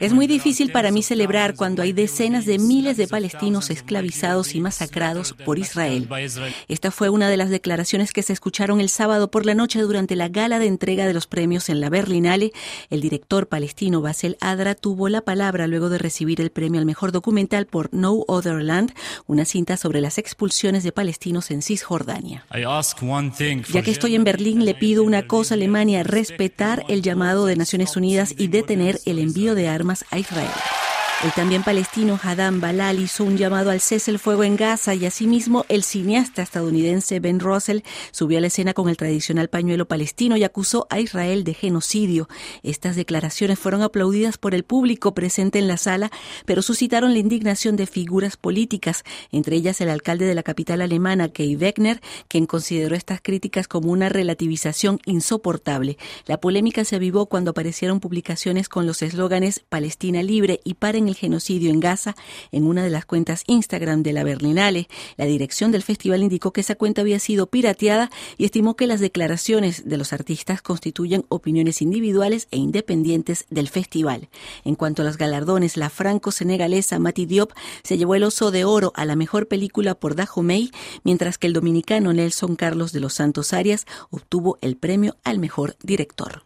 Es muy difícil para mí celebrar cuando hay decenas de miles de palestinos esclavizados y masacrados por Israel. Esta fue una de las declaraciones que se escucharon el sábado por la noche durante la gala de entrega de los premios en la Berlinale. El director palestino Basel Adra tuvo la palabra luego de recibir el premio al mejor documental por No Other Land, una cinta sobre las expulsiones de palestinos en Cisjordania. Ya que estoy en Berlín, le pido una cosa a Alemania, respetar el llamado de Naciones Unidas y detener el envío de armas a Israel. El también palestino Hadam Balal hizo un llamado al cese el fuego en Gaza y asimismo el cineasta estadounidense Ben Russell subió a la escena con el tradicional pañuelo palestino y acusó a Israel de genocidio. Estas declaraciones fueron aplaudidas por el público presente en la sala, pero suscitaron la indignación de figuras políticas, entre ellas el alcalde de la capital alemana, Kay Wegner, quien consideró estas críticas como una relativización insoportable. La polémica se avivó cuando aparecieron publicaciones con los eslóganes Palestina libre y paren el genocidio en Gaza en una de las cuentas Instagram de la Berlinale. La dirección del festival indicó que esa cuenta había sido pirateada y estimó que las declaraciones de los artistas constituyen opiniones individuales e independientes del festival. En cuanto a los galardones, la franco-senegalesa Mati Diop se llevó el oso de oro a la mejor película por Dahomey, mientras que el dominicano Nelson Carlos de los Santos Arias obtuvo el premio al mejor director.